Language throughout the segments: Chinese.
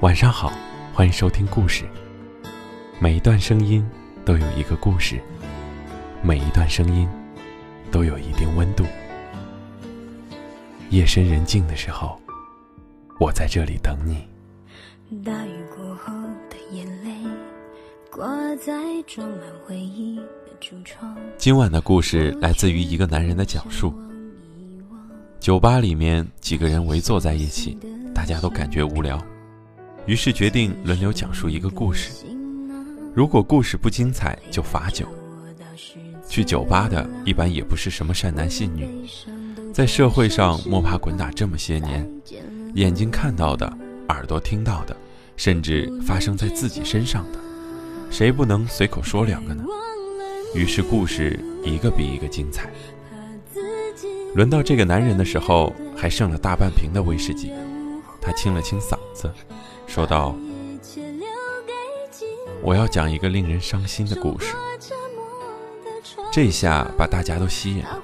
晚上好，欢迎收听故事。每一段声音都有一个故事，每一段声音都有一定温度。夜深人静的时候，我在这里等你。大雨过后的眼泪，挂在装满回忆的橱窗。今晚的故事来自于一个男人的讲述。酒吧里面几个人围坐在一起，大家都感觉无聊。于是决定轮流讲述一个故事。如果故事不精彩，就罚酒。去酒吧的一般也不是什么善男信女，在社会上摸爬滚打这么些年，眼睛看到的，耳朵听到的，甚至发生在自己身上的，谁不能随口说两个呢？于是故事一个比一个精彩。轮到这个男人的时候，还剩了大半瓶的威士忌，他清了清嗓子。说道：“我要讲一个令人伤心的故事。”这下把大家都吸引了。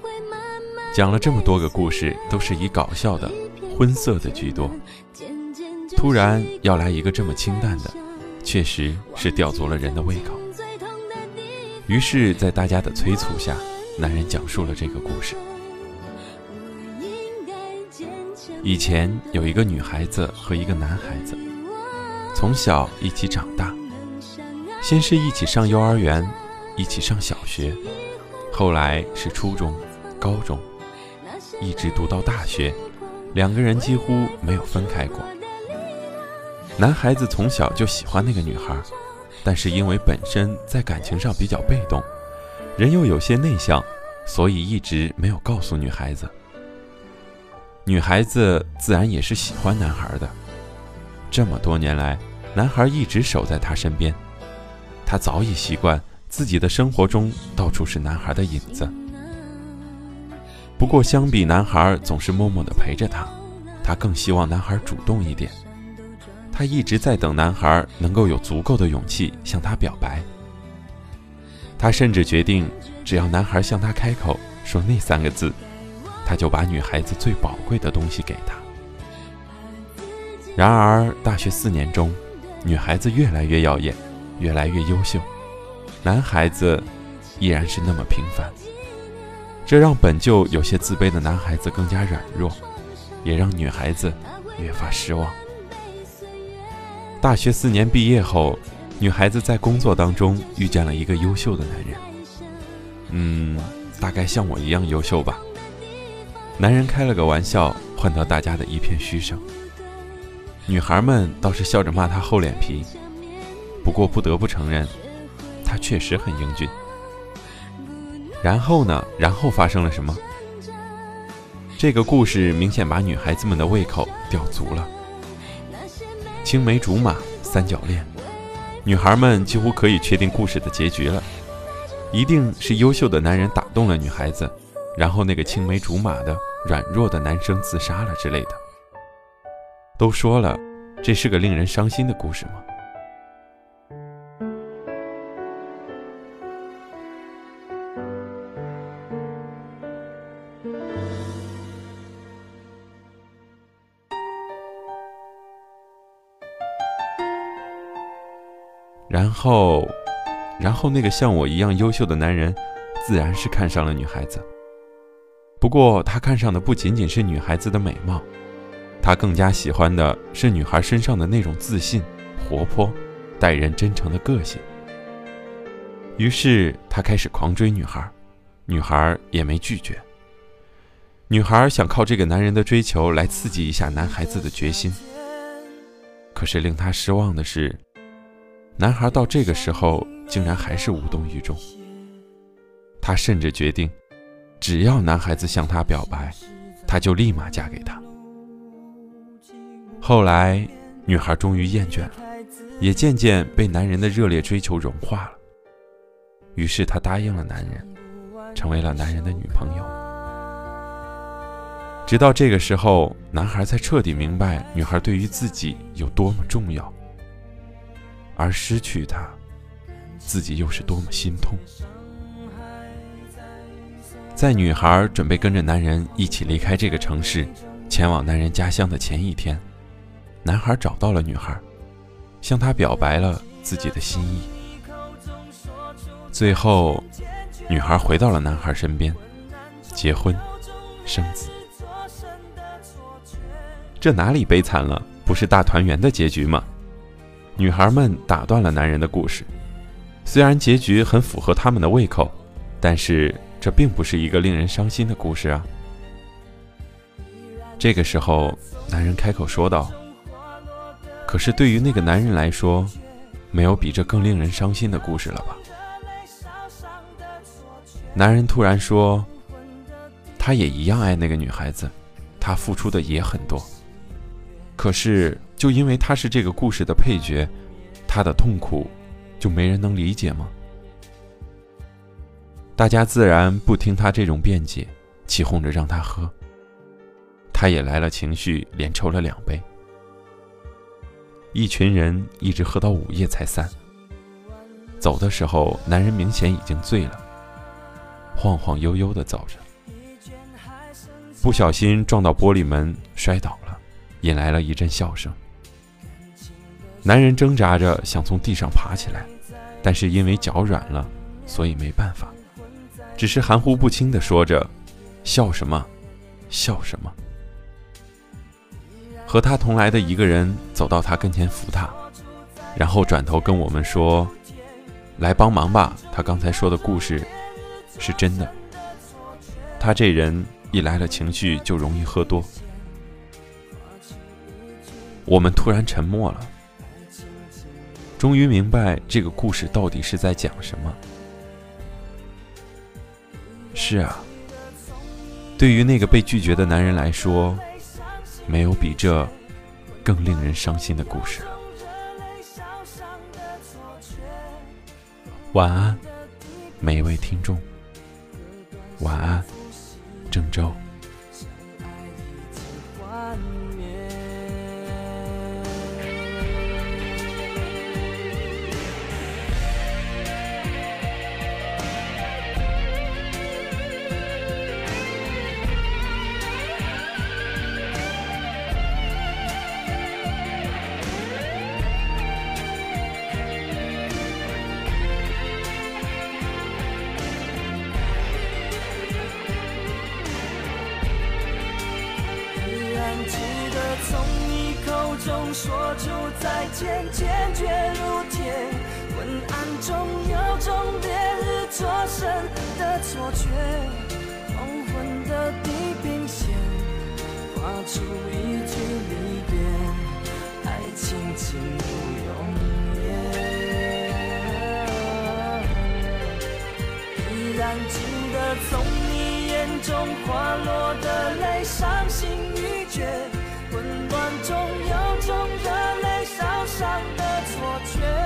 讲了这么多个故事，都是以搞笑的、荤色的居多。突然要来一个这么清淡的，确实是吊足了人的胃口。于是，在大家的催促下，男人讲述了这个故事。以前有一个女孩子和一个男孩子。从小一起长大，先是一起上幼儿园，一起上小学，后来是初中、高中，一直读到大学，两个人几乎没有分开过。男孩子从小就喜欢那个女孩，但是因为本身在感情上比较被动，人又有些内向，所以一直没有告诉女孩子。女孩子自然也是喜欢男孩的。这么多年来，男孩一直守在她身边，她早已习惯自己的生活中到处是男孩的影子。不过，相比男孩总是默默地陪着她，她更希望男孩主动一点。她一直在等男孩能够有足够的勇气向她表白。她甚至决定，只要男孩向她开口说那三个字，她就把女孩子最宝贵的东西给他。然而，大学四年中，女孩子越来越耀眼，越来越优秀，男孩子依然是那么平凡。这让本就有些自卑的男孩子更加软弱，也让女孩子越发失望。大学四年毕业后，女孩子在工作当中遇见了一个优秀的男人，嗯，大概像我一样优秀吧。男人开了个玩笑，换得大家的一片嘘声。女孩们倒是笑着骂他厚脸皮，不过不得不承认，他确实很英俊。然后呢？然后发生了什么？这个故事明显把女孩子们的胃口吊足了。青梅竹马，三角恋，女孩们几乎可以确定故事的结局了，一定是优秀的男人打动了女孩子，然后那个青梅竹马的软弱的男生自杀了之类的。都说了，这是个令人伤心的故事吗？然后，然后那个像我一样优秀的男人，自然是看上了女孩子。不过，他看上的不仅仅是女孩子的美貌。他更加喜欢的是女孩身上的那种自信、活泼、待人真诚的个性。于是他开始狂追女孩，女孩也没拒绝。女孩想靠这个男人的追求来刺激一下男孩子的决心。可是令他失望的是，男孩到这个时候竟然还是无动于衷。他甚至决定，只要男孩子向他表白，她就立马嫁给他。后来，女孩终于厌倦了，也渐渐被男人的热烈追求融化了。于是，她答应了男人，成为了男人的女朋友。直到这个时候，男孩才彻底明白女孩对于自己有多么重要，而失去她，自己又是多么心痛。在女孩准备跟着男人一起离开这个城市，前往男人家乡的前一天。男孩找到了女孩，向她表白了自己的心意。最后，女孩回到了男孩身边，结婚，生子。这哪里悲惨了？不是大团圆的结局吗？女孩们打断了男人的故事，虽然结局很符合他们的胃口，但是这并不是一个令人伤心的故事啊。这个时候，男人开口说道：“可是对于那个男人来说，没有比这更令人伤心的故事了吧？”男人突然说：“他也一样爱那个女孩子，他付出的也很多。”可是，就因为他是这个故事的配角，他的痛苦就没人能理解吗？大家自然不听他这种辩解，起哄着让他喝。他也来了情绪，连抽了两杯。一群人一直喝到午夜才散。走的时候，男人明显已经醉了，晃晃悠悠的走着，不小心撞到玻璃门，摔倒了。引来了一阵笑声。男人挣扎着想从地上爬起来，但是因为脚软了，所以没办法，只是含糊不清地说着：“笑什么？笑什么？”和他同来的一个人走到他跟前扶他，然后转头跟我们说：“来帮忙吧，他刚才说的故事是真的。他这人一来了情绪就容易喝多。”我们突然沉默了，终于明白这个故事到底是在讲什么。是啊，对于那个被拒绝的男人来说，没有比这更令人伤心的故事了。晚安，每一位听众。晚安，郑州。从你口中说出再见，坚决如铁。昏暗中有种烈日灼身的错觉，黄昏的地平线划出一句离别。我却